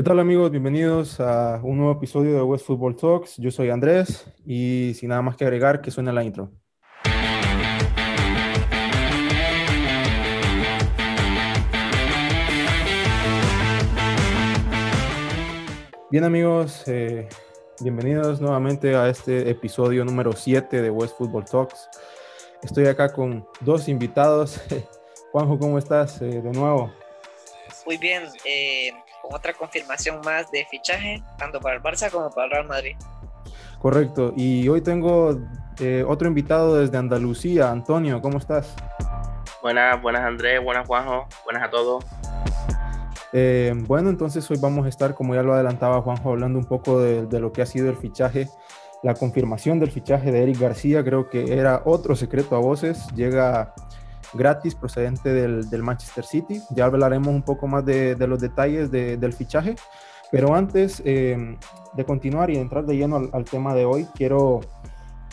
¿Qué tal amigos? Bienvenidos a un nuevo episodio de West Football Talks. Yo soy Andrés y sin nada más que agregar, que suene la intro. Bien amigos, eh, bienvenidos nuevamente a este episodio número 7 de West Football Talks. Estoy acá con dos invitados. Juanjo, ¿cómo estás eh, de nuevo? Muy bien, eh, con otra confirmación más de fichaje, tanto para el Barça como para el Real Madrid. Correcto, y hoy tengo eh, otro invitado desde Andalucía. Antonio, ¿cómo estás? Buenas, buenas Andrés, buenas Juanjo, buenas a todos. Eh, bueno, entonces hoy vamos a estar, como ya lo adelantaba Juanjo, hablando un poco de, de, lo que ha sido el fichaje, la confirmación del fichaje de Eric García. Creo que era otro secreto a voces. Llega gratis procedente del, del, Manchester City. Ya hablaremos un poco más de, de los detalles de, del fichaje. Pero antes eh, de continuar y entrar de lleno al, al tema de hoy, quiero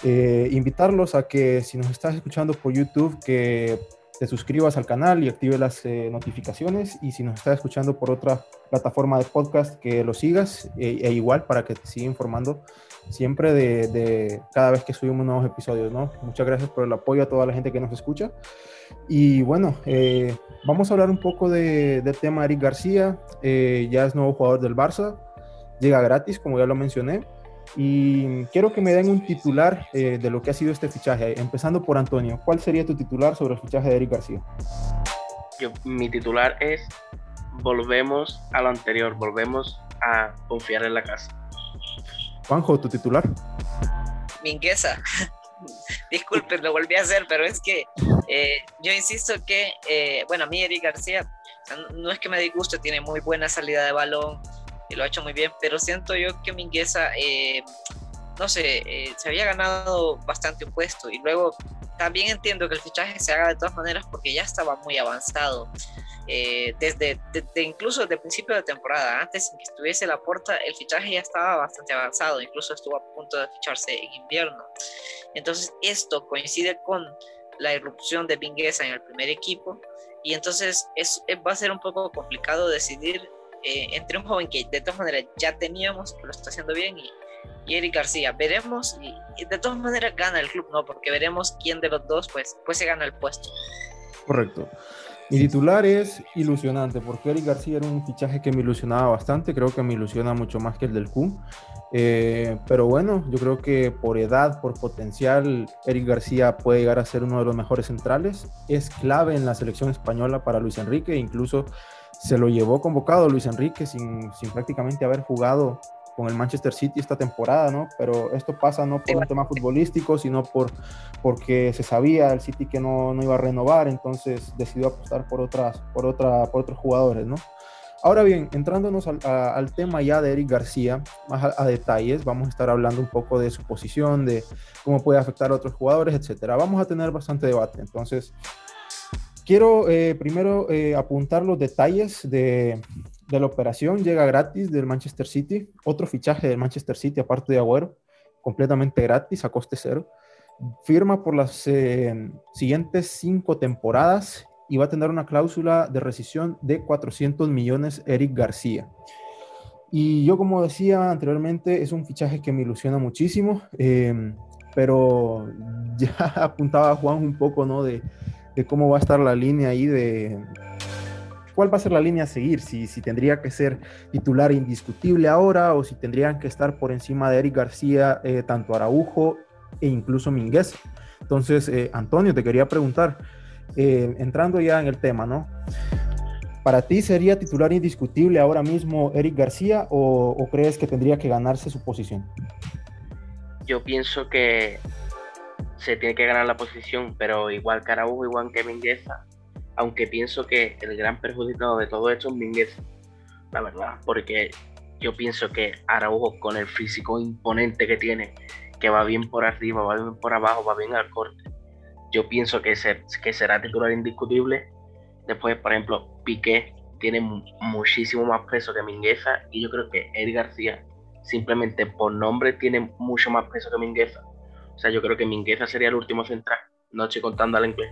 eh, invitarlos a que si nos estás escuchando por YouTube, que te suscribas al canal y active las eh, notificaciones. Y si nos estás escuchando por otra plataforma de podcast, que lo sigas e, e igual para que te siga informando siempre de, de, cada vez que subimos nuevos episodios, ¿no? Muchas gracias por el apoyo a toda la gente que nos escucha. Y bueno, eh, vamos a hablar un poco de, del tema Eric García. Eh, ya es nuevo jugador del Barça, llega gratis, como ya lo mencioné. Y quiero que me den un titular eh, de lo que ha sido este fichaje, empezando por Antonio. ¿Cuál sería tu titular sobre el fichaje de Eric García? Yo, mi titular es volvemos a lo anterior, volvemos a confiar en la casa. Juanjo, tu titular. Mingueza. Disculpen, lo volví a hacer, pero es que eh, yo insisto que, eh, bueno, a mí Eric García, no es que me disguste, tiene muy buena salida de balón y lo ha hecho muy bien, pero siento yo que Mingueza, eh, no sé, eh, se había ganado bastante un puesto y luego también entiendo que el fichaje se haga de todas maneras porque ya estaba muy avanzado. Eh, desde, desde, incluso desde principio de temporada, antes de que estuviese la puerta, el fichaje ya estaba bastante avanzado, incluso estuvo a punto de ficharse en invierno. Entonces esto coincide con la irrupción de Vinguesa en el primer equipo y entonces es, va a ser un poco complicado decidir eh, entre un joven que de todas maneras ya teníamos, que lo está haciendo bien, y, y Eric García. Veremos, y, de todas maneras gana el club, ¿no? Porque veremos quién de los dos, pues, pues se gana el puesto. Correcto. Mi titular es ilusionante, porque Eric García era un fichaje que me ilusionaba bastante, creo que me ilusiona mucho más que el del Q. Eh, pero bueno, yo creo que por edad, por potencial, Eric García puede llegar a ser uno de los mejores centrales. Es clave en la selección española para Luis Enrique, incluso se lo llevó convocado Luis Enrique sin, sin prácticamente haber jugado con el Manchester City esta temporada, ¿no? Pero esto pasa no por un tema futbolístico, sino por, porque se sabía el City que no, no iba a renovar, entonces decidió apostar por, otras, por, otra, por otros jugadores, ¿no? Ahora bien, entrándonos al, a, al tema ya de Eric García, más a, a, detalles, vamos a estar hablando un poco de su posición, de cómo puede afectar a otros jugadores, etcétera. Vamos a tener bastante debate, entonces quiero eh, primero eh, apuntar los detalles de, de, la operación. Llega gratis del Manchester City, otro fichaje del Manchester City aparte de Agüero, completamente gratis, a coste cero. Firma por las eh, siguientes cinco temporadas y va a tener una cláusula de rescisión de 400 millones Eric García. Y yo, como decía anteriormente, es un fichaje que me ilusiona muchísimo, eh, pero ya apuntaba Juan un poco, ¿no? De, de, cómo va a estar la línea ahí, de cuál va a ser la línea a seguir, si, si tendría que ser titular indiscutible ahora o si tendrían que estar por encima de Eric García, eh, tanto Araujo e incluso Minguez. Entonces, eh, Antonio, te quería preguntar, eh, entrando ya en el tema, ¿no? ¿Para ti sería titular indiscutible ahora mismo Eric García o, crees que tendría que ganarse su posición? Yo pienso que se tiene que ganar la posición, pero igual que Araujo, igual que Mingueza, aunque pienso que el gran perjudicado de todo esto es Mingueza, la verdad, porque yo pienso que Araujo con el físico imponente que tiene, que va bien por arriba, va bien por abajo, va bien al corte, yo pienso que será titular indiscutible. Después, por ejemplo, Piqué tiene muchísimo más peso que Mingueza y yo creo que Eric García simplemente por nombre tiene mucho más peso que Mingueza. O sea, yo creo que Mingueza sería el último central, no estoy contando al inglés.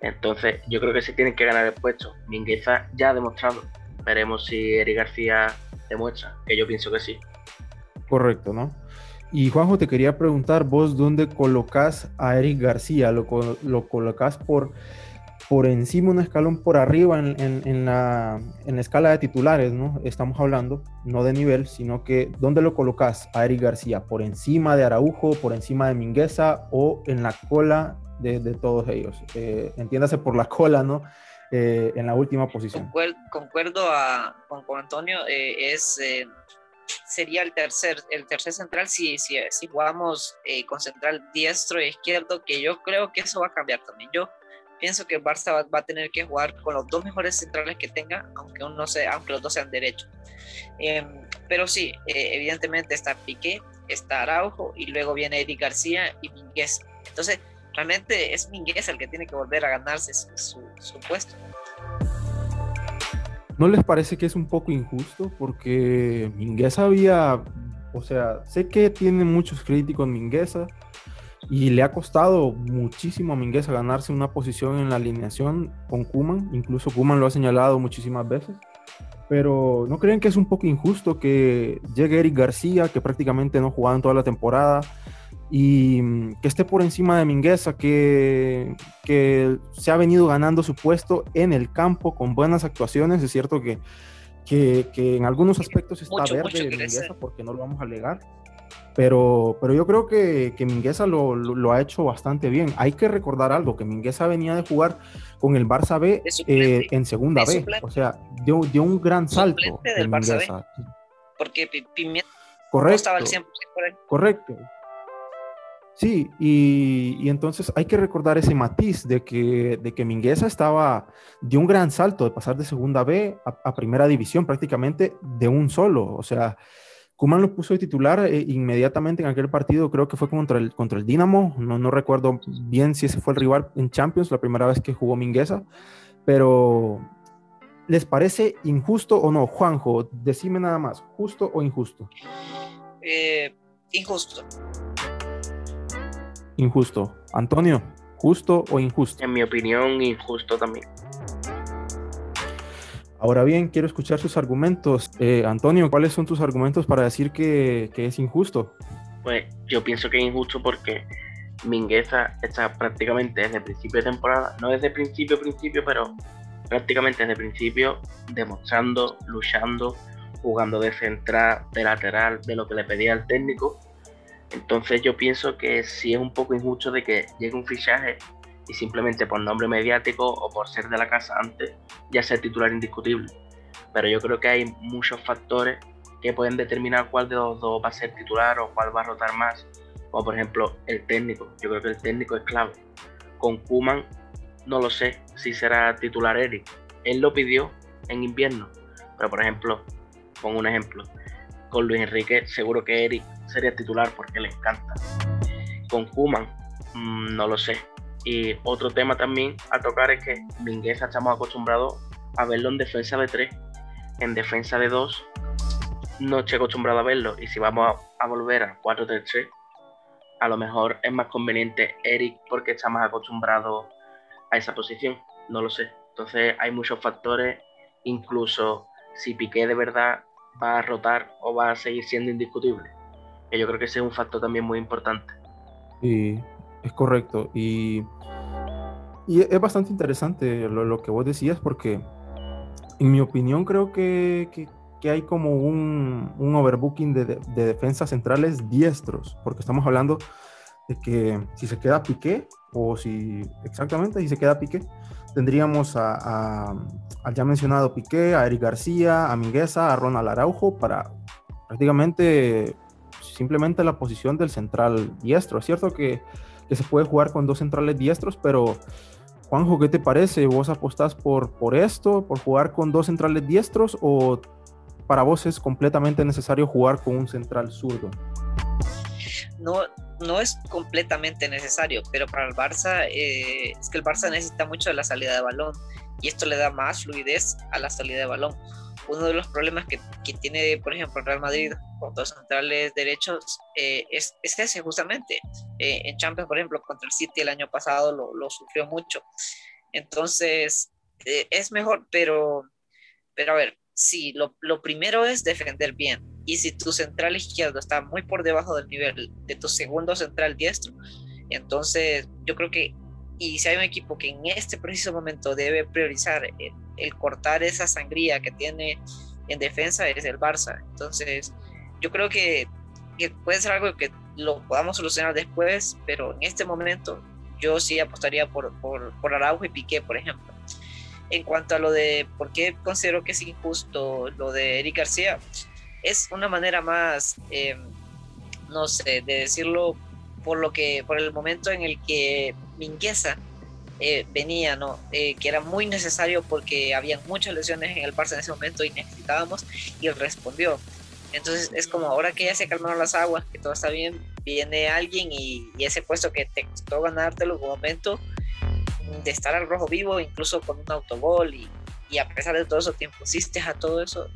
Entonces, yo creo que se tienen que ganar el puesto. Mingueza ya ha demostrado. Veremos si Eric García demuestra, que yo pienso que sí. Correcto, ¿no? Y Juanjo, te quería preguntar, vos dónde colocas a Eric García, ¿lo, lo colocas por, por encima, un escalón por arriba en, en, la, en, la, escala de titulares, ¿no? Estamos hablando, no de nivel, sino que ¿dónde lo colocas a Eric García? ¿Por encima de Araujo, por encima de Mingueza o en la cola de, todos ellos? Eh, entiéndase por la cola, ¿no? Eh, en la última posición. Concuerdo, con, Antonio, eh, es sería el tercer, el tercer central si, si, si jugamos con central diestro e izquierdo, que yo creo que eso va a cambiar también. Yo pienso que Barça va, a tener que jugar con los dos mejores centrales que tenga, aunque, uno sea, aunque los dos sean derechos. Em, pero sí, evidentemente está Piqué, está Araujo y luego viene Eric García y Minguez. Entonces, realmente es Minguez el que tiene que volver a ganarse su, puesto. ¿No les parece que es un poco injusto? Porque Mingueza había, o sea, sé que tiene muchos críticos Mingueza y le ha costado muchísimo a Mingueza ganarse una posición en la alineación con Kuman, incluso Kuman lo ha señalado muchísimas veces. Pero ¿no creen que es un poco injusto que llegue Eric García, que prácticamente no ha jugado en toda la temporada, y mm, que esté por encima de Mingueza, que, que se ha venido ganando su puesto en el campo con buenas actuaciones. Es cierto que, que, que en algunos aspectos está verde mucho Mingueza, porque no lo vamos a alegar. Pero, pero yo creo que, que Mingueza lo, lo, lo, ha hecho bastante bien. Hay que recordar algo, que Mingueza venía de jugar con el Barça B eh, en segunda B. O sea, dio, dio un gran salto del Barça B. Porque Pimienta Correcto. no estaba al 100% por. Correcto. Sí, y, y, entonces hay que recordar ese matiz de que, de que Mingueza estaba, dio un gran salto de pasar de segunda B a, a primera división prácticamente de un solo. O sea, Kuman lo puso de titular eh, inmediatamente en aquel partido, creo que fue contra el, contra el Dinamo, no, no recuerdo bien si ese fue el rival en Champions, la primera vez que jugó Mingueza, pero ¿les parece injusto o no? Juanjo, decime nada más, ¿justo o injusto? Eh, injusto injusto. Antonio, ¿justo o injusto? En mi opinión, injusto también. Ahora bien, quiero escuchar sus argumentos. Eh, Antonio, ¿cuáles son tus argumentos para decir que, que, es injusto? Pues yo pienso que es injusto porque Mingueza está prácticamente desde el principio de temporada, no desde el principio, principio, pero prácticamente desde el principio demostrando, luchando, jugando de central, de lateral, de lo que le pedía el técnico entonces yo pienso que sí es un poco injusto de que llegue un fichaje y simplemente por nombre mediático o por ser de la casa antes ya sea titular indiscutible. Pero yo creo que hay muchos factores que pueden determinar cuál de los dos va a ser titular o cuál va a rotar más. Como por ejemplo el técnico. Yo creo que el técnico es clave. Con Kuman no lo sé si será titular Eric. Él lo pidió en invierno. Pero por ejemplo, pongo un ejemplo. Con Luis Enrique seguro que Eric sería titular porque le encanta. Con Kuman, mmm, no lo sé. Y otro tema también a tocar es que Mingueza estamos acostumbrados a verlo en defensa de 3. En defensa de 2 no estoy acostumbrado a verlo. Y si vamos a, a volver a 4-3-3, a lo mejor es más conveniente Eric porque está más acostumbrado a esa posición. No lo sé. Entonces hay muchos factores, incluso si Piqué de verdad va a rotar o va a seguir siendo indiscutible que yo creo que ese es un factor también muy importante. Sí, es correcto. Y, y es bastante interesante lo, lo, que vos decías porque, en mi opinión, creo que, que, que hay como un, un overbooking de, de, de, defensas centrales diestros, porque estamos hablando de que si se queda Piqué, o si exactamente, si se queda Piqué, tendríamos a, al ya mencionado Piqué, a Eric García, a Mingueza, a Ronald Araujo para prácticamente simplemente la posición del central diestro. Es cierto que, que, se puede jugar con dos centrales diestros, pero Juanjo, ¿qué te parece? ¿Vos apostás por, por esto, por jugar con dos centrales diestros o para vos es completamente necesario jugar con un central zurdo? No, no es completamente necesario, pero para el Barça eh, es que el Barça necesita mucho de la salida de balón y esto le da más fluidez a la salida de balón uno de los problemas que, que, tiene, por ejemplo, Real Madrid con dos centrales derechos eh, es, es, ese justamente. Eh, en Champions, por ejemplo, contra el City el año pasado lo, lo sufrió mucho. Entonces, es mejor, pero, pero a ver, sí, lo, lo, primero es defender bien. Y si tu central izquierdo está muy por debajo del nivel de tu segundo central diestro, entonces yo creo que, y si hay un equipo que en este preciso momento debe priorizar el, cortar esa sangría que tiene en defensa, es el Barça. Entonces yo creo que, que puede ser algo que lo podamos solucionar después, pero en este momento yo sí apostaría por, por, por Araujo y Piqué, por ejemplo. En cuanto a lo de por qué considero que es injusto lo de Eric García, es una manera más, eh, no sé, de decirlo por lo que, por el momento en el que Mingueza eh, venía, ¿no? Eh, que era muy necesario porque había muchas lesiones en el Barça en ese momento y necesitábamos, y respondió. Entonces es como ahora que ya se calmaron las aguas, que todo está bien, viene alguien y, ese puesto que te costó ganártelo en un momento de estar al rojo vivo, incluso con un autogol y, y a pesar de todo eso te impusiste a todo eso.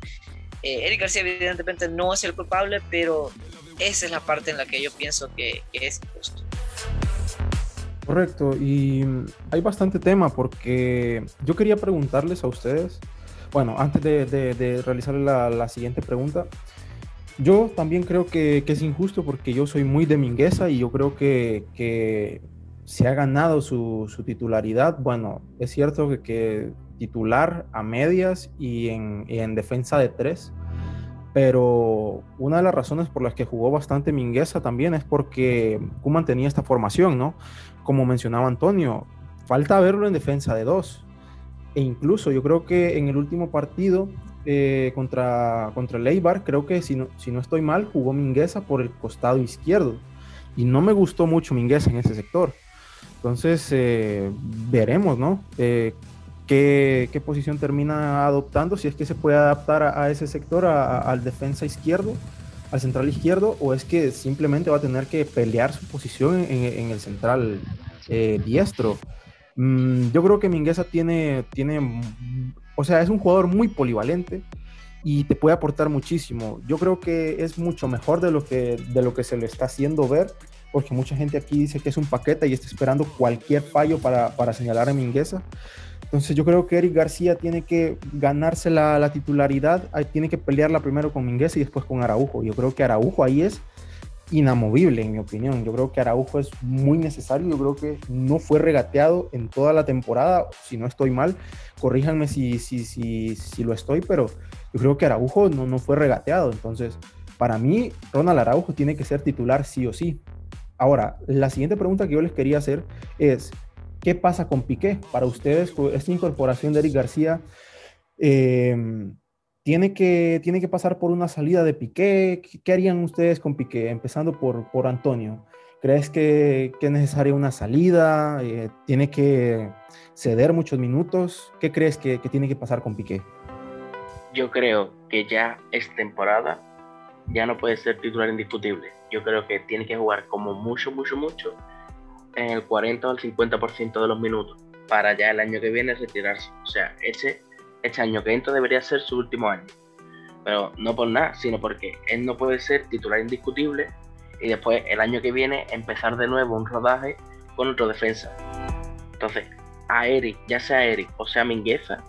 Eh, Eric García evidentemente no es el culpable, pero esa es la parte en la que yo pienso que, es injusto. Correcto, y hay bastante tema porque yo quería preguntarles a ustedes, bueno, antes de, realizar la, siguiente pregunta, yo también creo que, es injusto porque yo soy muy de Mingueza y yo creo que, se ha ganado su, titularidad. Bueno, es cierto que, titular a medias y en, en, defensa de tres, pero una de las razones por las que jugó bastante Mingueza también es porque Kuman tenía esta formación, ¿no? Como mencionaba Antonio, falta verlo en defensa de dos. E incluso yo creo que en el último partido eh, contra, contra Leibar, creo que si no, si no estoy mal, jugó Mingueza por el costado izquierdo. Y no me gustó mucho Mingueza en ese sector. Entonces, eh, veremos, ¿no? Eh, qué, qué, posición termina adoptando, si es que se puede adaptar a, ese sector, al defensa izquierdo, al central izquierdo, o es que simplemente va a tener que pelear su posición en, en el central diestro. Mm, yo creo que Mingueza tiene, tiene o sea, es un jugador muy polivalente y te puede aportar muchísimo. Yo creo que es mucho mejor de lo que, de lo que se le está haciendo ver, porque mucha gente aquí dice que es un paquete y está esperando cualquier fallo para, para señalar a Mingueza. Entonces yo creo que Eric García tiene que ganarse la, la titularidad, tiene que pelearla primero con Mingueza y después con Araujo. Yo creo que Araujo ahí es inamovible, en mi opinión. Yo creo que Araujo es muy necesario. Yo creo que no fue regateado en toda la temporada. Si no estoy mal, corríjanme si, si, si, si lo estoy, pero yo creo que Araujo no, no fue regateado. Entonces, para mí, Ronald Araujo tiene que ser titular sí o sí. Ahora, la siguiente pregunta que yo les quería hacer es, ¿qué pasa con Piqué? Para ustedes, esta incorporación de Eric García, eh, tiene que, tiene que pasar por una salida de Piqué. ¿Qué harían ustedes con Piqué? Empezando por, por Antonio. ¿Crees que, que es necesaria una salida? Eh, ¿Tiene que ceder muchos minutos? ¿Qué crees que, que, tiene que pasar con Piqué? Yo creo que ya es temporada, ya no puede ser titular indiscutible. Yo creo que tiene que jugar como mucho, mucho, mucho en el 40 o el 50% de los minutos para ya el año que viene retirarse. O sea, ese este año que entra debería ser su último año. Pero no por nada, sino porque él no puede ser titular indiscutible y después el año que viene empezar de nuevo un rodaje con otro defensa. Entonces, a Eric, ya sea Eric o sea Mingueza,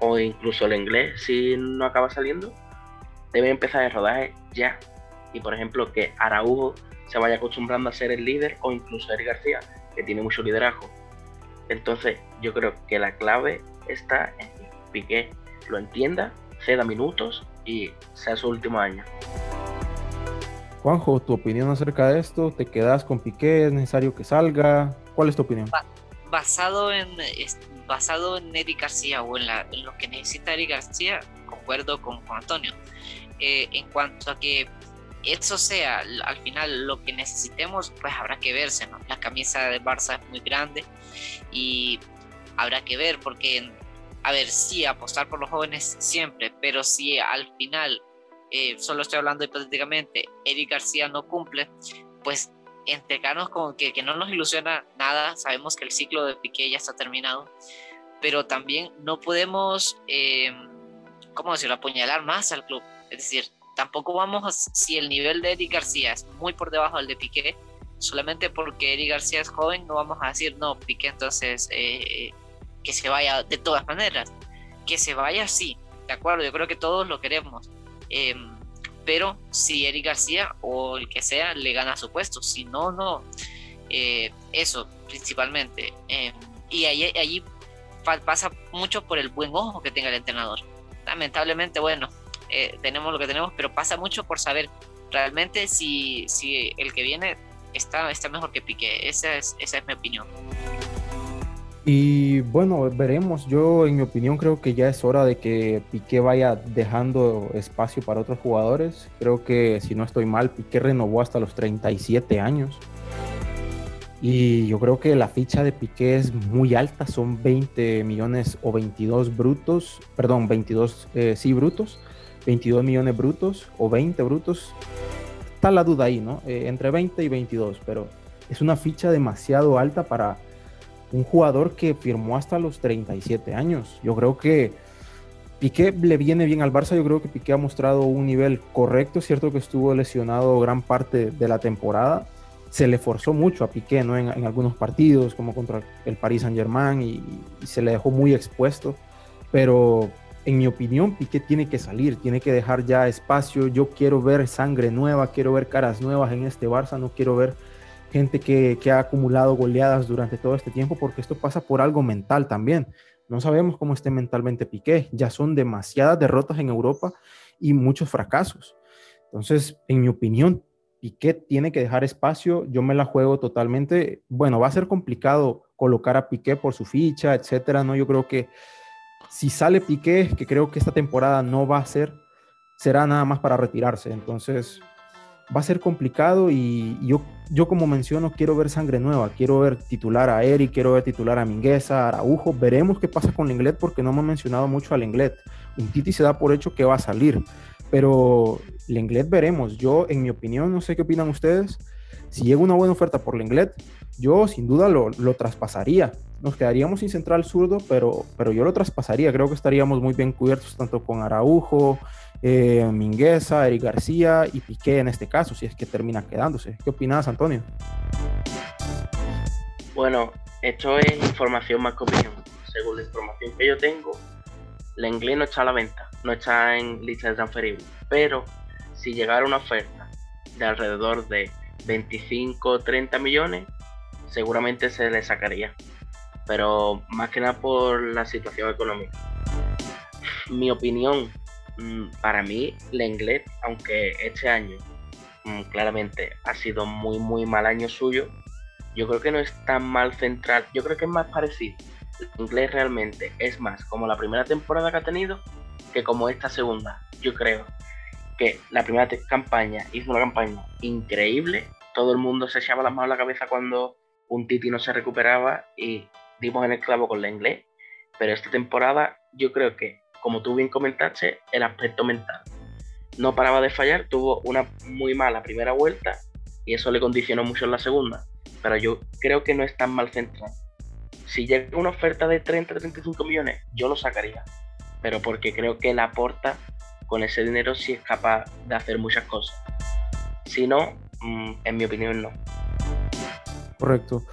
o incluso el inglés si no acaba saliendo, debe empezar el rodaje ya. Y por ejemplo, que Araujo se vaya acostumbrando a ser el líder o incluso Eric García, que tiene mucho liderazgo. Entonces, yo creo que la clave está en Piqué lo entienda, ceda minutos y sea su último año. Juanjo, tu opinión acerca de esto, ¿te quedas con Piqué? ¿Es necesario que salga? ¿Cuál es tu opinión? Basado en, basado en Eric García o en, lo que necesita Eric García, concuerdo con, Antonio. Eh, en cuanto a que eso sea al final lo que necesitemos, pues habrá que verse, ¿no? La camisa de Barça es muy grande y habrá que ver porque a ver, sí, apostar por los jóvenes siempre, pero si al final, eh, solo estoy hablando hipotéticamente, Eric García no cumple, pues entregarnos con que, que no nos ilusiona nada, sabemos que el ciclo de Piqué ya está terminado, pero también no podemos, eh, ¿cómo decirlo?, apuñalar más al club. Es decir, tampoco vamos, a, si el nivel de Eric García es muy por debajo del de Piqué, solamente porque Eric García es joven, no vamos a decir, no, Piqué entonces... Eh, que se vaya de todas maneras. Que se vaya sí, de acuerdo, yo creo que todos lo queremos. Em, pero si Eric García o el que sea le gana su puesto, si no, no. Eh, eso principalmente. Em, y ahí, allí pasa mucho por el buen ojo que tenga el entrenador. Lamentablemente, bueno, eh, tenemos lo que tenemos, pero pasa mucho por saber realmente si, si el que viene está, está mejor que Piqué. Esa es, esa es mi opinión. Y bueno, veremos. Yo, en mi opinión, creo que ya es hora de que Piqué vaya dejando espacio para otros jugadores. Creo que, si no estoy mal, Piqué renovó hasta los 37 años. Y yo creo que la ficha de Piqué es muy alta, son 20 millones o 22 brutos, perdón, 22, eh, sí, brutos, 22 millones brutos o 20 brutos. Está la duda ahí, ¿no? Eh, entre 20 y 22, pero es una ficha demasiado alta para un jugador que firmó hasta los 37 años. Yo creo que Piqué le viene bien al Barça, yo creo que Piqué ha mostrado un nivel correcto, cierto que estuvo lesionado gran parte de la temporada, se le forzó mucho a Piqué ¿no? en, algunos partidos, como contra el Paris Saint Germain, y, se le dejó muy expuesto, pero en mi opinión Piqué tiene que salir, tiene que dejar ya espacio, yo quiero ver sangre nueva, quiero ver caras nuevas en este Barça, no quiero ver gente que, ha acumulado goleadas durante todo este tiempo, porque esto pasa por algo mental también. No sabemos cómo esté mentalmente Piqué. Ya son demasiadas derrotas en Europa y muchos fracasos. Entonces, en mi opinión, Piqué tiene que dejar espacio. Yo me la juego totalmente. Bueno, va a ser complicado colocar a Piqué por su ficha, etcétera. No, yo creo que si sale Piqué, que creo que esta temporada no va a ser, será nada más para retirarse. Entonces, va a ser complicado y yo, yo como menciono quiero ver sangre nueva, quiero ver titular a Eric, quiero ver titular a Mingueza, a Araujo, veremos qué pasa con Lenglet porque no me ha mencionado mucho a Lenglet. Un Titi se da por hecho que va a salir, pero Lenglet veremos. Yo en mi opinión, no sé qué opinan ustedes, si llega una buena oferta por Lenglet, yo sin duda lo, lo traspasaría. Nos quedaríamos sin central zurdo, pero, pero yo lo traspasaría. Creo que estaríamos muy bien cubiertos tanto con Araujo, eh, Mingueza, Eric García y Piqué en este caso, si es que termina quedándose. ¿Qué opinas, Antonio? Bueno, esto es información más que opinión. Según la información que yo tengo, Lenglet no está a la venta, no está en lista de transferibles. Pero si llegara una oferta de alrededor de 25 30 millones, seguramente se le sacaría. Pero más que nada por la situación económica. Mi opinión Mm, para mí, Lenglet, aunque este año mm, claramente ha sido muy, muy mal año suyo, yo creo que no es tan mal central. Yo creo que es más parecido. Lenglet realmente es más como la primera temporada que ha tenido que como esta segunda. Yo creo que la primera campaña hizo una campaña increíble. Todo el mundo se echaba las manos a la cabeza cuando un Titi no se recuperaba y dimos en el clavo con Lenglet. Pero esta temporada yo creo que como tú bien comentaste, el aspecto mental. No paraba de fallar, tuvo una muy mala primera vuelta y eso le condicionó mucho en la segunda. Pero yo creo que no es tan mal centrado. Si llega una oferta de 30-35 millones, yo lo sacaría. Pero porque creo que la aporta con ese dinero si es capaz de hacer muchas cosas. Si no, mm, en mi opinión no. Correcto.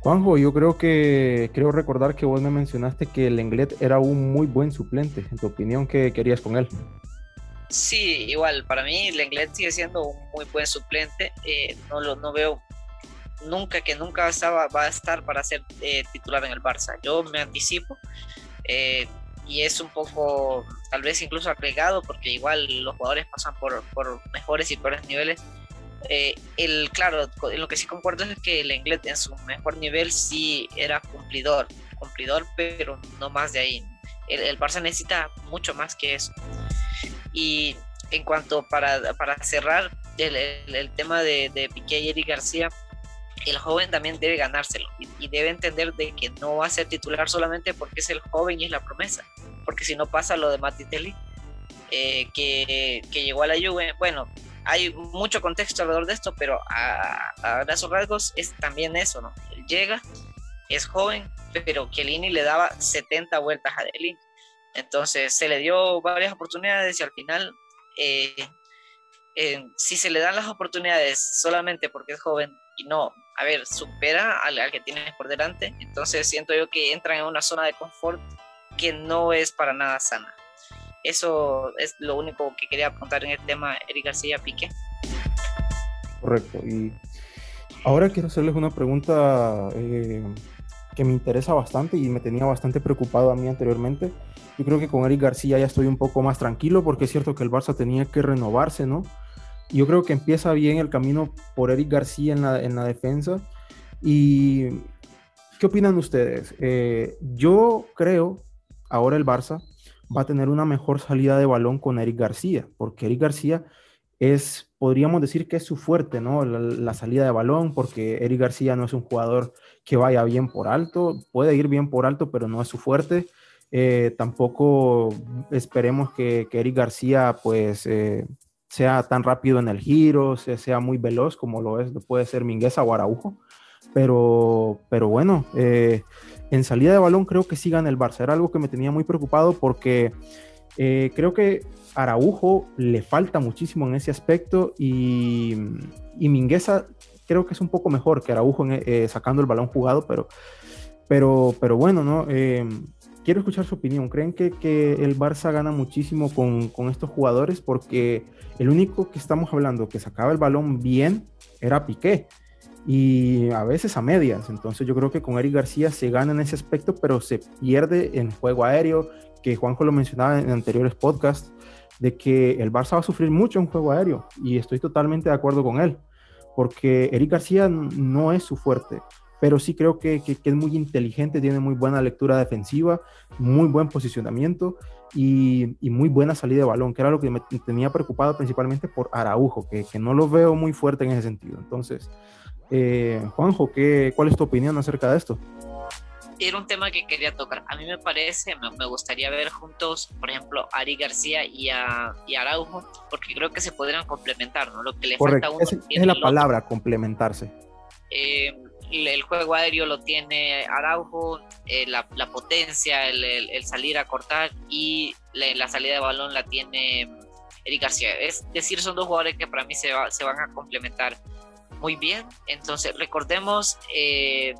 Juanjo, yo creo que creo recordar que vos me mencionaste que el Lenglet era un muy buen suplente. En tu opinión, ¿qué querías con él? Sí, igual, para mí Lenglet sigue siendo un muy buen suplente. Eh, no, lo, no veo nunca que nunca estaba, va a estar para ser eh, titular en el Barça. Yo me anticipo eh, y es un poco, tal vez incluso agregado, porque igual los jugadores pasan por, por mejores y peores niveles eh, el, claro, lo que sí concuerdo es que el inglés en su mejor nivel sí era cumplidor, cumplidor, pero no más de ahí. El, el Barça necesita mucho más que eso. Y en cuanto para, para cerrar el, el, tema de, de, Piqué y Eric García, el joven también debe ganárselo y, debe entender de que no va a ser titular solamente porque es el joven y es la promesa, porque si no pasa lo de Matitelli, eh, que, que llegó a la Juve, bueno, hay mucho contexto alrededor de esto, pero a, a grandes rasgos es también eso, ¿no? Él llega, es joven, pero Chiellini le daba 70 vueltas a Delin. Entonces se le dio varias oportunidades y al final, eh, eh, si se le dan las oportunidades solamente porque es joven y no, a ver, supera al, al que tienes por delante, entonces siento yo que entran en una zona de confort que no es para nada sana. Eso es lo único que quería apuntar en el tema Eric García Piqué. Correcto. Y ahora quiero hacerles una pregunta eh, que me interesa bastante y me tenía bastante preocupado a mí anteriormente. Yo creo que con Eric García ya estoy un poco más tranquilo porque es cierto que el Barça tenía que renovarse, ¿no? Yo creo que empieza bien el camino por Eric García en la, en la defensa. ¿Y qué opinan ustedes? Eh, yo creo, ahora el Barça va a tener una mejor salida de balón con Eric García, porque Eric García es, podríamos decir que es su fuerte, ¿no? La, salida de balón, porque Eric García no es un jugador que vaya bien por alto, puede ir bien por alto, pero no es su fuerte. Eh, tampoco esperemos que, Eric García, pues, eh, sea tan rápido en el giro, sea, sea, muy veloz como lo es, puede ser Mingueza o Araujo. Pero, pero bueno, eh, en salida de balón creo que sí gana el Barça. Era algo que me tenía muy preocupado porque eh, creo que Araujo le falta muchísimo en ese aspecto y, y Mingueza creo que es un poco mejor que Araujo eh, sacando el balón jugado, pero, pero, pero bueno, ¿no? quiero escuchar su opinión. ¿Creen que, que el Barça gana muchísimo con, con, estos jugadores? Porque el único que estamos hablando que sacaba el balón bien era Piqué y a veces a medias. Entonces yo creo que con Eric García se gana en ese aspecto, pero se pierde en juego aéreo, que Juanjo lo mencionaba en anteriores podcasts, de que el Barça va a sufrir mucho en juego aéreo y estoy totalmente de acuerdo con él, porque Eric García no es su fuerte pero sí creo que, que, es muy inteligente, tiene muy buena lectura defensiva, muy buen posicionamiento y, y, muy buena salida de balón, que era lo que me tenía preocupado principalmente por Araujo, que, que no lo veo muy fuerte en ese sentido. Entonces, eh, Juanjo, ¿qué, ¿cuál es tu opinión acerca de esto? Era un tema que quería tocar. A mí me parece, me, gustaría ver juntos, por ejemplo, a Ari García y a, y Araujo, porque creo que se podrían complementar, ¿no? Lo que le falta a uno. Es, es la palabra, complementarse. Eh, el juego aéreo lo tiene Araujo, eh, la, potencia, el, salir a cortar y la, salida de balón la tiene Eric García. Es decir, son dos jugadores que para mí se, se van a complementar muy bien. Entonces, recordemos, eh,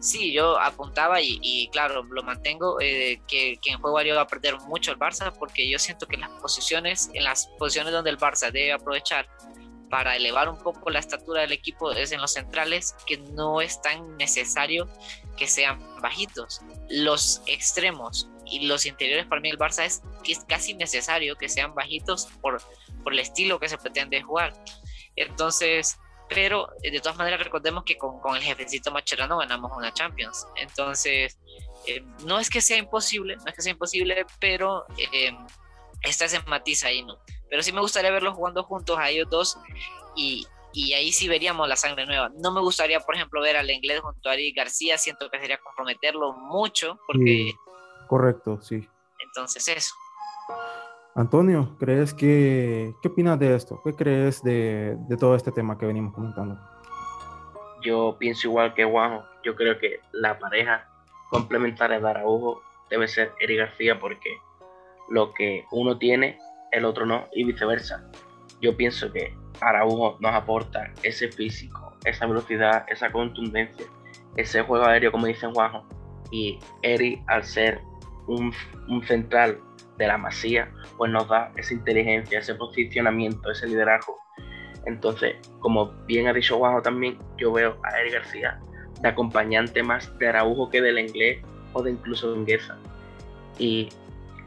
sí, yo apuntaba y, claro, lo mantengo, eh, que, que, en juego aéreo va a perder mucho el Barça porque yo siento que las posiciones, en las posiciones donde el Barça debe aprovechar para elevar un poco la estatura del equipo es en los centrales, que no es tan necesario que sean bajitos. Los extremos y los interiores para mí el Barça es es casi necesario que sean bajitos por, por el estilo que se pretende jugar. Entonces, pero eh, de todas maneras recordemos que con, con el jefecito Macherano ganamos una Champions. Entonces, eh, no es que sea imposible, no es que sea imposible, pero eh, está ese matiz ahí, ¿no? Pero sí me gustaría verlos jugando juntos a ellos dos y, y ahí sí veríamos la sangre nueva. No me gustaría, por ejemplo, ver al inglés junto a Ari García, siento que sería comprometerlo mucho, porque... correcto, sí. Entonces eso. Antonio, ¿crees que, qué opinas de esto? ¿Qué crees de, de, todo este tema que venimos comentando? Yo pienso igual que Juanjo. Yo creo que la pareja complementaria de Araujo debe ser Eri García porque lo que uno tiene el otro no, y viceversa. Yo pienso que Araujo nos aporta ese físico, esa velocidad, esa contundencia, ese juego aéreo, como dicen Juanjo, y Eri, al ser un, un central de la masía, pues nos da esa inteligencia, ese posicionamiento, ese liderazgo. Entonces, como bien ha dicho Juanjo también, yo veo a Eri García de acompañante más de Araujo que del inglés o de incluso Inguesa. Y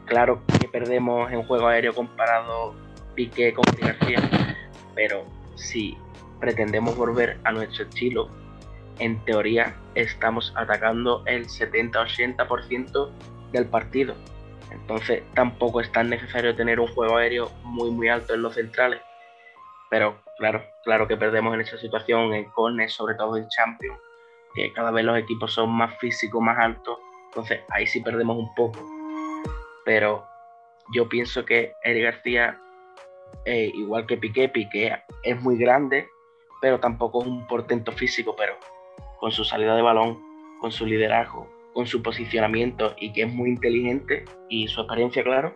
Claro que perdemos en juego aéreo comparado Piqué con García, pero si pretendemos volver a nuestro estilo, en teoría estamos atacando el 70-80% del partido. Entonces tampoco es tan necesario tener un juego aéreo muy muy alto en los centrales. Pero claro, claro que perdemos en esa situación en cornes, sobre todo en Champions, que cada vez los equipos son más físicos, más altos. Entonces ahí sí perdemos un poco pero yo pienso que Eric García, eh, igual que Piqué, Piqué es muy grande, pero tampoco es un portento físico, pero con su salida de balón, con su liderazgo, con su posicionamiento y que es muy inteligente y su experiencia, claro,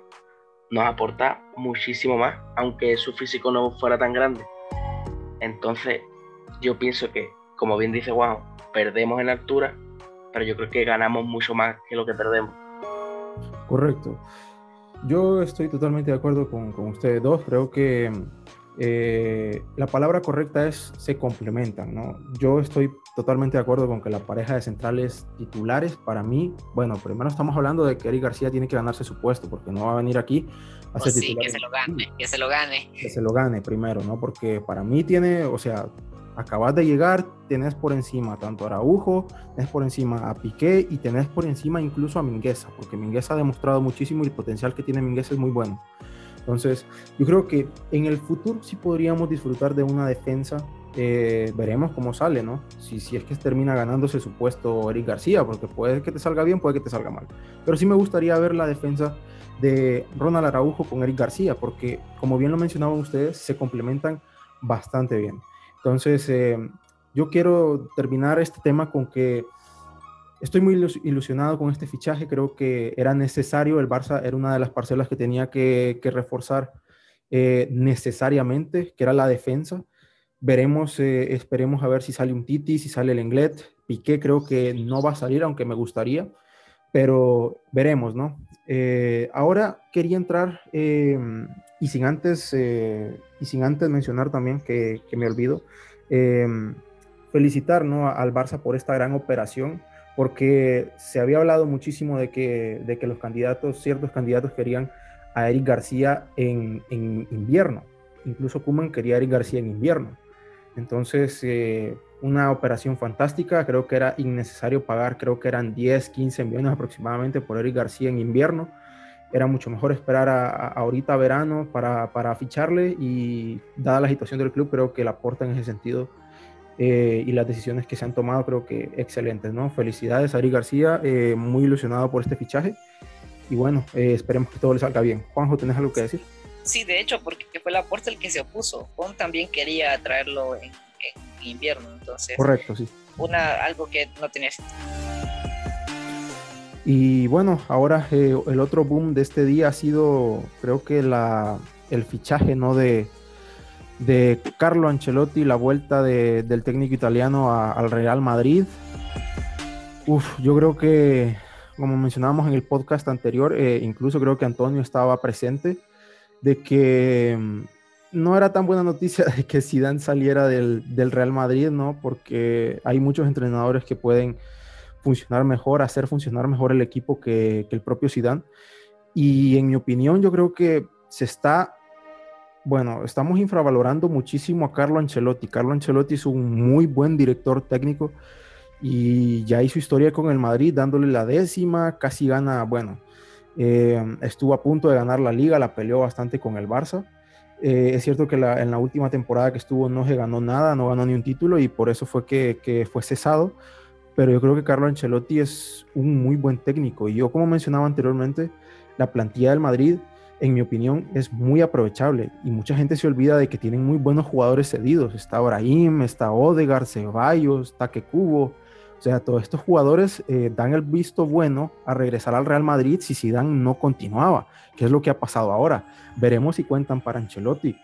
nos aporta muchísimo más, aunque su físico no fuera tan grande. Entonces, yo pienso que, como bien dice Juan, perdemos en altura, pero yo creo que ganamos mucho más que lo que perdemos. Correcto. Yo estoy totalmente de acuerdo con, con ustedes dos. Creo que eh, la palabra correcta es se complementan, ¿no? Yo estoy totalmente de acuerdo con que la pareja de centrales titulares, para mí, bueno, primero estamos hablando de que Eric García tiene que ganarse su puesto, porque no va a venir aquí a ser pues sí, que se lo gane, que se lo gane. Que se lo gane primero, ¿no? Porque para mí tiene, o sea, acabas de llegar, tenés por encima tanto a Araujo, tenés por encima a Piqué y tenés por encima incluso a Mingueza, porque Mingueza ha demostrado muchísimo y el potencial que tiene Mingueza es muy bueno. Entonces, yo creo que en el futuro sí podríamos disfrutar de una defensa. Eh, veremos cómo sale, ¿no? Si, si es que termina ganándose su puesto Eric García, porque puede que te salga bien, puede que te salga mal. Pero sí me gustaría ver la defensa de Ronald Araujo con Eric García, porque como bien lo mencionaban ustedes, se complementan bastante bien. Entonces, eh, yo quiero terminar este tema con que Estoy muy ilusionado con este fichaje, creo que era necesario, el Barça era una de las parcelas que tenía que, reforzar eh, necesariamente, que era la defensa. Veremos, eh, esperemos a ver si sale un Titi, si sale el Englet. Piqué creo que no va a salir, aunque me gustaría, pero veremos, ¿no? Eh, ahora quería entrar, y, sin antes, y sin antes mencionar también que, que me olvido, felicitar ¿no? al Barça por esta gran operación porque se había hablado muchísimo de que, de que los candidatos, ciertos candidatos querían a Eric García en, invierno. Incluso Kuman quería a Eric García en invierno. Entonces, eh, una operación fantástica, creo que era innecesario pagar, creo que eran 10, 15 millones aproximadamente por Eric García en invierno. Era mucho mejor esperar a, ahorita verano para, para, ficharle y dada la situación del club, creo que la aporta en ese sentido eh, y las decisiones que se han tomado creo que excelentes, ¿no? Felicidades Ari García, eh, muy ilusionado por este fichaje y bueno, eh, esperemos que todo le salga bien. Juanjo, ¿tenés algo que decir? Sí, de hecho, porque fue la puerta el que se opuso. Juan también quería traerlo en, invierno, entonces. Correcto, sí. Una, algo que no tenía sentido. Y bueno, ahora el otro boom de este día ha sido, creo que la, el fichaje, ¿no? De, de Carlo Ancelotti, la vuelta del técnico italiano al Real Madrid. Uf, yo creo que, como mencionábamos en el podcast anterior, eh, incluso creo que Antonio estaba presente, de que mm, no era tan buena noticia de que Zidane saliera del, Real Madrid, ¿no? Porque hay muchos entrenadores que pueden funcionar mejor, hacer funcionar mejor el equipo que, que el propio Zidane. Y en mi opinión, yo creo que se está bueno, estamos infravalorando muchísimo a Carlo Ancelotti. Carlo Ancelotti es un muy buen director técnico y ya hizo historia con el Madrid dándole la décima, casi gana, bueno, eh, estuvo a punto de ganar la liga, la peleó bastante con el Barça. Eh, es cierto que en la última temporada que estuvo no se ganó nada, no ganó ni un título y por eso fue que, que fue cesado. Pero yo creo que Carlo Ancelotti es un muy buen técnico y yo, como mencionaba anteriormente, la plantilla del Madrid en mi opinión, es muy aprovechable y mucha gente se olvida de que tienen muy buenos jugadores cedidos. Está Brahim, está Odegar, Ceballos, Taque Cubo. O sea, todos estos jugadores eh, dan el visto bueno a regresar al Real Madrid si Zidane no continuaba, que es lo que ha pasado ahora. Veremos si cuentan para Ancelotti.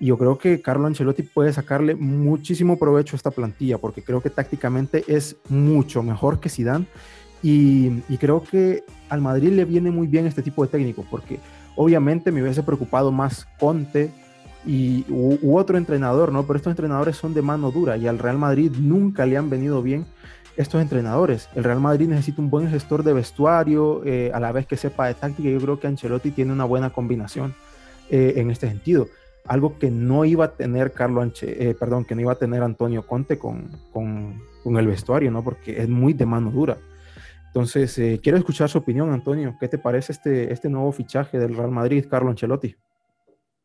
Y yo creo que Carlo Ancelotti puede sacarle muchísimo provecho a esta plantilla, porque creo que tácticamente es mucho mejor que Zidane. Y, y creo que al Madrid le viene muy bien este tipo de técnico, porque Obviamente me hubiese preocupado más Conte y, u, otro entrenador, ¿no? Pero estos entrenadores son de mano dura y al Real Madrid nunca le han venido bien estos entrenadores. El Real Madrid necesita un buen gestor de vestuario, eh, a la vez que sepa de táctica. Yo creo que Ancelotti tiene una buena combinación eh, en este sentido. Algo que no iba a tener Carlo Anche, eh, perdón, que no iba a tener Antonio Conte con, con, con el vestuario, ¿no? Porque es muy de mano dura. Entonces, eh, quiero escuchar su opinión, Antonio. ¿Qué te parece este, este nuevo fichaje del Real Madrid, Carlo Ancelotti?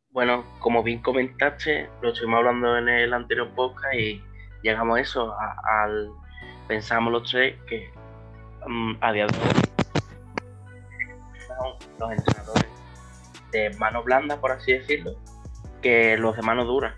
Bueno, como bien comentaste, lo estuvimos hablando en el anterior podcast y llegamos a eso, al pensamos los tres que um, a día los entrenadores de mano blanda, por así decirlo, que los de mano dura.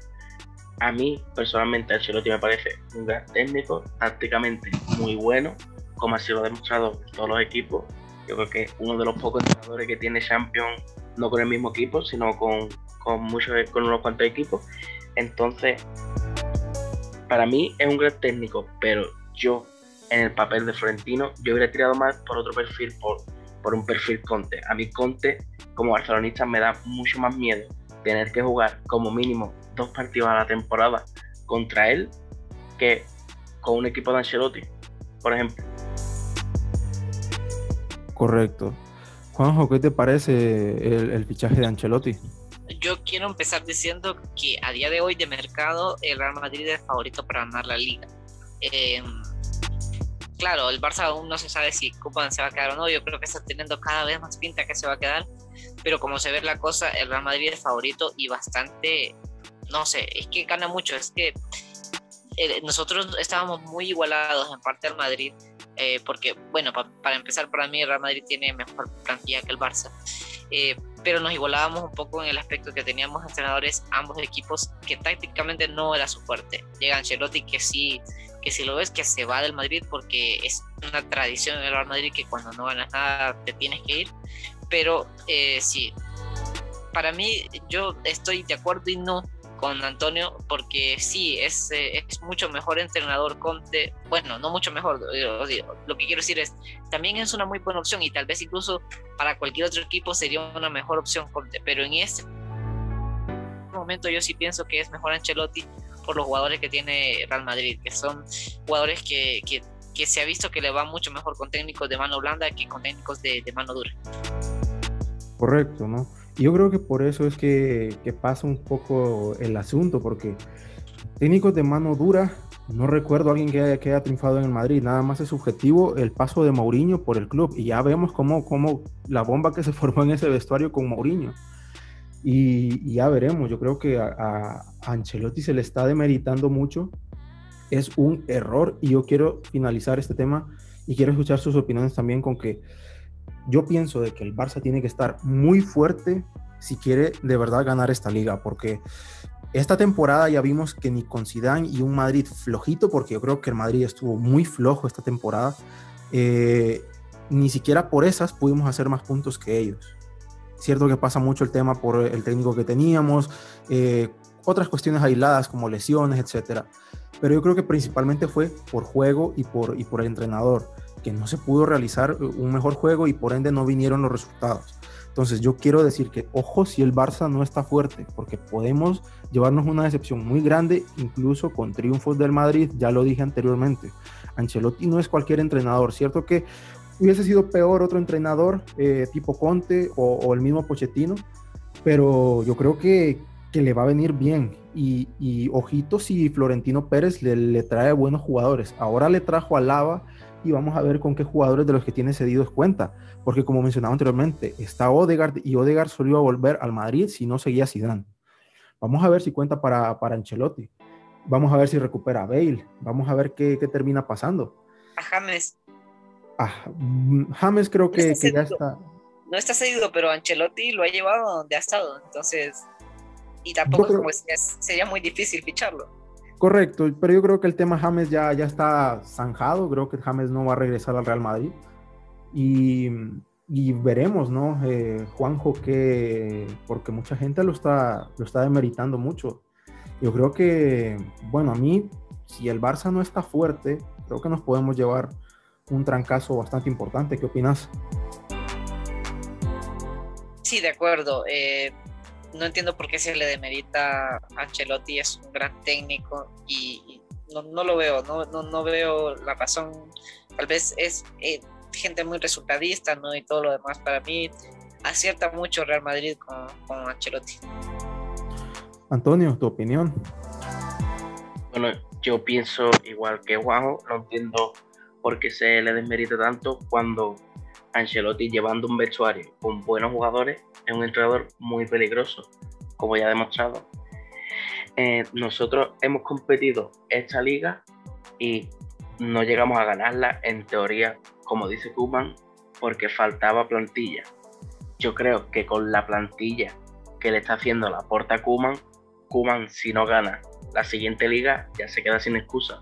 A mí, personalmente, Ancelotti me parece un gran técnico, tácticamente muy bueno, como así lo ha demostrado todos los equipos. Yo creo que es uno de los pocos entrenadores que tiene Champions, no con el mismo equipo, sino con, con, muchos, con unos cuantos equipos. Entonces, para mí es un gran técnico, pero yo, en el papel de Florentino, yo hubiera tirado más por otro perfil, por por un perfil Conte. A mí Conte, como barcelonista, me da mucho más miedo tener que jugar como mínimo dos partidos a la temporada contra él que con un equipo de Ancelotti, por ejemplo. Correcto. Juanjo, ¿qué te parece el, fichaje de Ancelotti? Yo quiero empezar diciendo que a día de hoy de mercado el Real Madrid es favorito para ganar la liga. Em, claro, el Barça aún no se sabe si Kuman se va a quedar o no. Yo creo que está teniendo cada vez más pinta que se va a quedar. Pero como se ve la cosa, el Real Madrid es favorito y bastante, no sé, es que gana mucho. Es que eh, nosotros estábamos muy igualados en parte al Madrid. Eh, porque, bueno, para empezar, para mí Real Madrid tiene mejor plantilla que el Barça. Eh, pero nos igualábamos un poco en el aspecto que teníamos entrenadores ambos equipos que tácticamente no era su fuerte. Llega Ancelotti que sí que si lo ves que se va del Madrid porque es una tradición en el Real Madrid que cuando no ganas nada te tienes que ir. Pero eh, sí, para mí yo estoy de acuerdo y no con Antonio porque sí, es, eh, es mucho mejor entrenador Conte. Bueno, no mucho mejor, lo que quiero decir es, también es una muy buena opción y tal vez incluso para cualquier otro equipo sería una mejor opción Conte, pero en este momento yo sí pienso que es mejor Ancelotti por los jugadores que tiene Real Madrid, que son jugadores que, se ha visto que le va mucho mejor con técnicos de mano blanda que con técnicos de mano dura. Correcto, ¿no? Y yo creo que por eso es que, que, pasa un poco el asunto, porque técnicos de mano dura, no recuerdo a alguien que haya, que haya triunfado en el Madrid, nada más es subjetivo el paso de Mourinho por el club, y ya vemos cómo, cómo la bomba que se formó en ese vestuario con Mourinho. Y, ya veremos, yo creo que a, Ancelotti se le está demeritando mucho, es un error y yo quiero finalizar este tema y quiero escuchar sus opiniones también con que yo pienso de que el Barça tiene que estar muy fuerte si quiere de verdad ganar esta liga, porque esta temporada ya vimos que ni con Zidane y un Madrid flojito, porque yo creo que el Madrid estuvo muy flojo esta temporada, eh, ni siquiera por esas pudimos hacer más puntos que ellos. Cierto que pasa mucho el tema por el técnico que teníamos, eh, otras cuestiones aisladas como lesiones, etcétera. Pero yo creo que principalmente fue por juego y por, y por el entrenador, que no se pudo realizar un mejor juego y por ende no vinieron los resultados. Entonces yo quiero decir que ojo si el Barça no está fuerte, porque podemos llevarnos una decepción muy grande, incluso con triunfos del Madrid, ya lo dije anteriormente. Ancelotti no es cualquier entrenador, cierto que hubiese sido peor otro entrenador eh, tipo Conte o, el mismo Pochettino, pero yo creo que, que le va a venir bien. Y, y ojito si Florentino Pérez le, le, trae buenos jugadores. Ahora le trajo a Lava y vamos a ver con qué jugadores de los que tiene cedidos cuenta. Porque como mencionaba anteriormente, está Odegaard y Odegaard solo iba a volver al Madrid si no seguía Zidane. Vamos a ver si cuenta para, para Ancelotti. Vamos a ver si recupera a Bale. Vamos a ver qué, qué termina pasando. A James. Ah, James creo que, ya está. No está cedido, pero Ancelotti lo ha llevado donde ha estado, entonces. Y tampoco sería muy difícil ficharlo. Correcto, pero yo creo que el tema James ya, ya está zanjado. Creo que James no va a regresar al Real Madrid. Y, veremos, ¿no? Eh, Juanjo, que. Porque mucha gente lo está, lo está demeritando mucho. Yo creo que, bueno, a mí, si el Barça no está fuerte, creo que nos podemos llevar un trancazo bastante importante. ¿Qué opinas? Sí, de acuerdo. Eh, no entiendo por qué se le demerita a Ancelotti, es un gran técnico y, no, lo veo, no, no, veo la razón. Tal vez es eh, gente muy resultadista, ¿no? Y todo lo demás para mí acierta mucho Real Madrid con, con Ancelotti. Antonio, tu opinión. Bueno, yo pienso igual que Juanjo, no entiendo porque se le desmerita tanto cuando Ancelotti llevando un vestuario con buenos jugadores es un entrenador muy peligroso, como ya ha demostrado. Eh, nosotros hemos competido esta liga y no llegamos a ganarla en teoría, como dice Kuman, porque faltaba plantilla. Yo creo que con la plantilla que le está haciendo la porta a Kuman, Kuman si no gana la siguiente liga ya se queda sin excusa,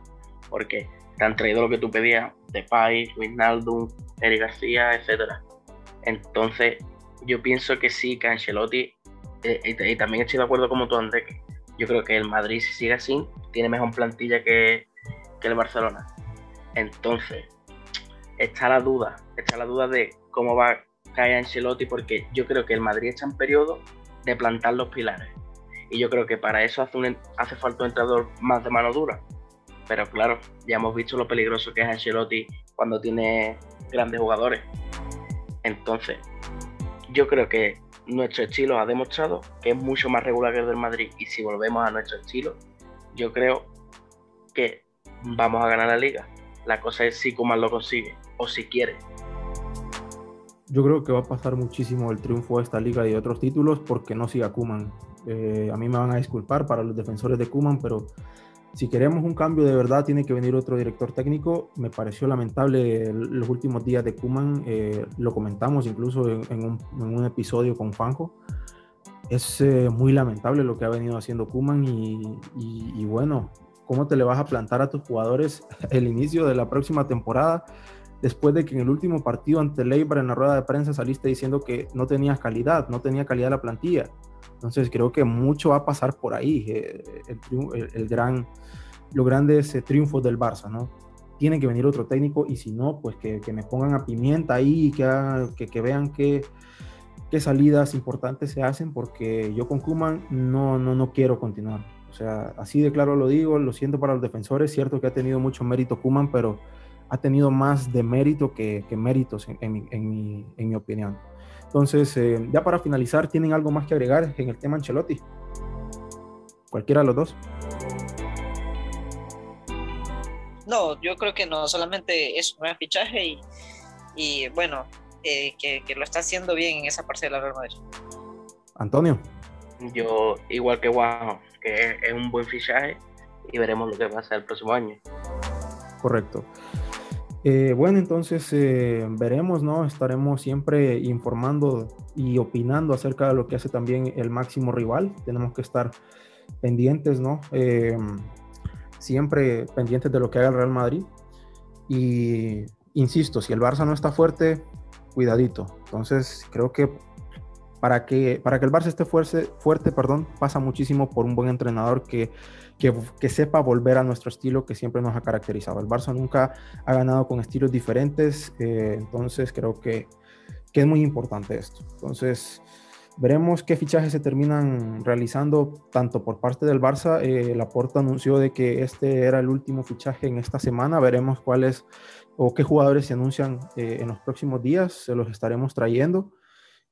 porque te han traído lo que tú pedías, Depay, Wijnaldum, Eric García, etc. Entonces, yo pienso que sí, que Ancelotti, eh, y, también estoy de acuerdo como tú, André, que yo creo que el Madrid, si sigue así, tiene mejor plantilla que, el Barcelona. Entonces, está la duda, está la duda de cómo va cae Ancelotti porque yo creo que el Madrid está en periodo de plantar los pilares. Y yo creo que para eso hace, hace falta un entrenador más de mano dura. Pero claro, ya hemos visto lo peligroso que es Ancelotti cuando tiene grandes jugadores. Entonces, yo creo que nuestro estilo ha demostrado que es mucho más regular que el del Madrid. Y si volvemos a nuestro estilo, yo creo que vamos a ganar la liga. La cosa es si Kuman lo consigue o si quiere. Yo creo que va a pasar muchísimo el triunfo de esta liga y de otros títulos porque no siga Kuman. Eh, a mí me van a disculpar para los defensores de Kuman, pero si queremos un cambio de verdad, tiene que venir otro director técnico. Me pareció lamentable los últimos días de Kuman, eh, lo comentamos incluso en, un, episodio con Fanjo. Es eh, muy lamentable lo que ha venido haciendo Kuman y, bueno, ¿cómo te le vas a plantar a tus jugadores el inicio de la próxima temporada? Después de que en el último partido ante Leibar en la rueda de prensa saliste diciendo que no tenías calidad, no tenía calidad la plantilla. Entonces creo que mucho va a pasar por ahí, eh, el, gran, los grandes triunfos del Barça, ¿no? Tiene que venir otro técnico y si no, pues que, me pongan a pimienta ahí y que, que, vean qué, salidas importantes se hacen porque yo con Kuman no, no, no quiero continuar. O sea, así de claro lo digo, lo siento para los defensores, cierto que ha tenido mucho mérito Kuman, pero ha tenido más de mérito que, méritos en, mi, en mi opinión. Entonces, eh, ya para finalizar, ¿tienen algo más que agregar en el tema Ancelotti? Cualquiera de los dos. No, yo creo que no, solamente es un buen fichaje y, bueno, eh, que, lo está haciendo bien en esa parte de la Real Madrid. Antonio. Yo, igual que Juan, que es un buen fichaje y veremos lo que pasa el próximo año. Correcto. Eh, bueno, entonces eh, veremos, ¿no? Estaremos siempre informando y opinando acerca de lo que hace también el máximo rival. Tenemos que estar pendientes, ¿no? Eh, siempre pendientes de lo que haga el Real Madrid. Y insisto, si el Barça no está fuerte, cuidadito. Entonces creo que para que, para que el Barça esté fuerte, fuerte perdón, pasa muchísimo por un buen entrenador que que, sepa volver a nuestro estilo que siempre nos ha caracterizado. El Barça nunca ha ganado con estilos diferentes, eh, entonces creo que, que, es muy importante esto. Entonces, veremos qué fichajes se terminan realizando tanto por parte del Barça. Eh, Laporta anunció de que este era el último fichaje en esta semana. Veremos cuáles o qué jugadores se anuncian eh, en los próximos días. Se los estaremos trayendo.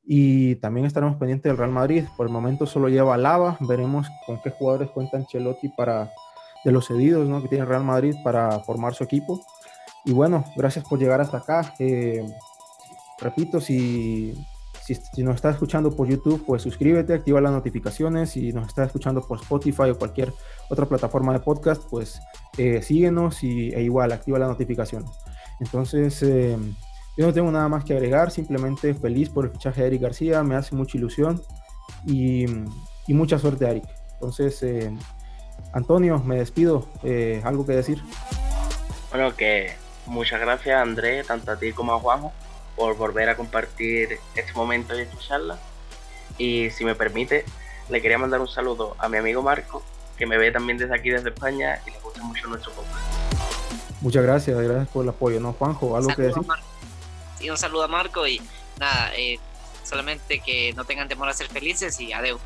Y también estaremos pendientes del Real Madrid. Por el momento solo lleva Lava. Veremos con qué jugadores cuenta Ancelotti para de los cedidos ¿no? que tiene el Real Madrid para formar su equipo. Y bueno, gracias por llegar hasta acá. Eh, repito, si, si, nos estás escuchando por YouTube, pues suscríbete, activa las notificaciones. Si nos estás escuchando por Spotify o cualquier otra plataforma de podcast, pues eh, síguenos y, e igual activa las notificaciones. Entonces, eh, yo no tengo nada más que agregar, simplemente feliz por el fichaje de Eric García, me hace mucha ilusión y, mucha suerte, Eric. Entonces, eh, Antonio, me despido. Eh, ¿Algo que decir? Bueno, que muchas gracias, Andrés, tanto a ti como a Juanjo, por volver a compartir este momento y esta charla. Y si me permite, le quería mandar un saludo a mi amigo Marco, que me ve también desde aquí, desde España, y le gusta mucho nuestro podcast. Muchas gracias, gracias por el apoyo, ¿no, Juanjo? ¿Algo que decir? Y un saludo a Marco y nada, eh, solamente que no tengan temor a ser felices y adeu.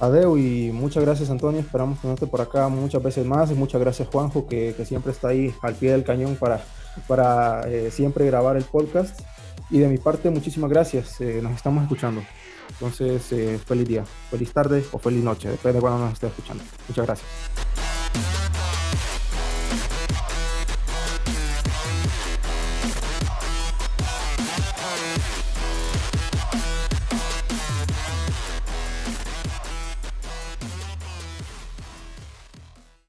Adeu y muchas gracias Antonio, esperamos tenerte por acá muchas veces más y muchas gracias Juanjo que, siempre está ahí al pie del cañón para, para eh, siempre grabar el podcast y de mi parte muchísimas gracias, eh, nos estamos escuchando. Entonces, feliz día, feliz tarde o feliz noche, depende de cuando nos esté escuchando. Muchas gracias.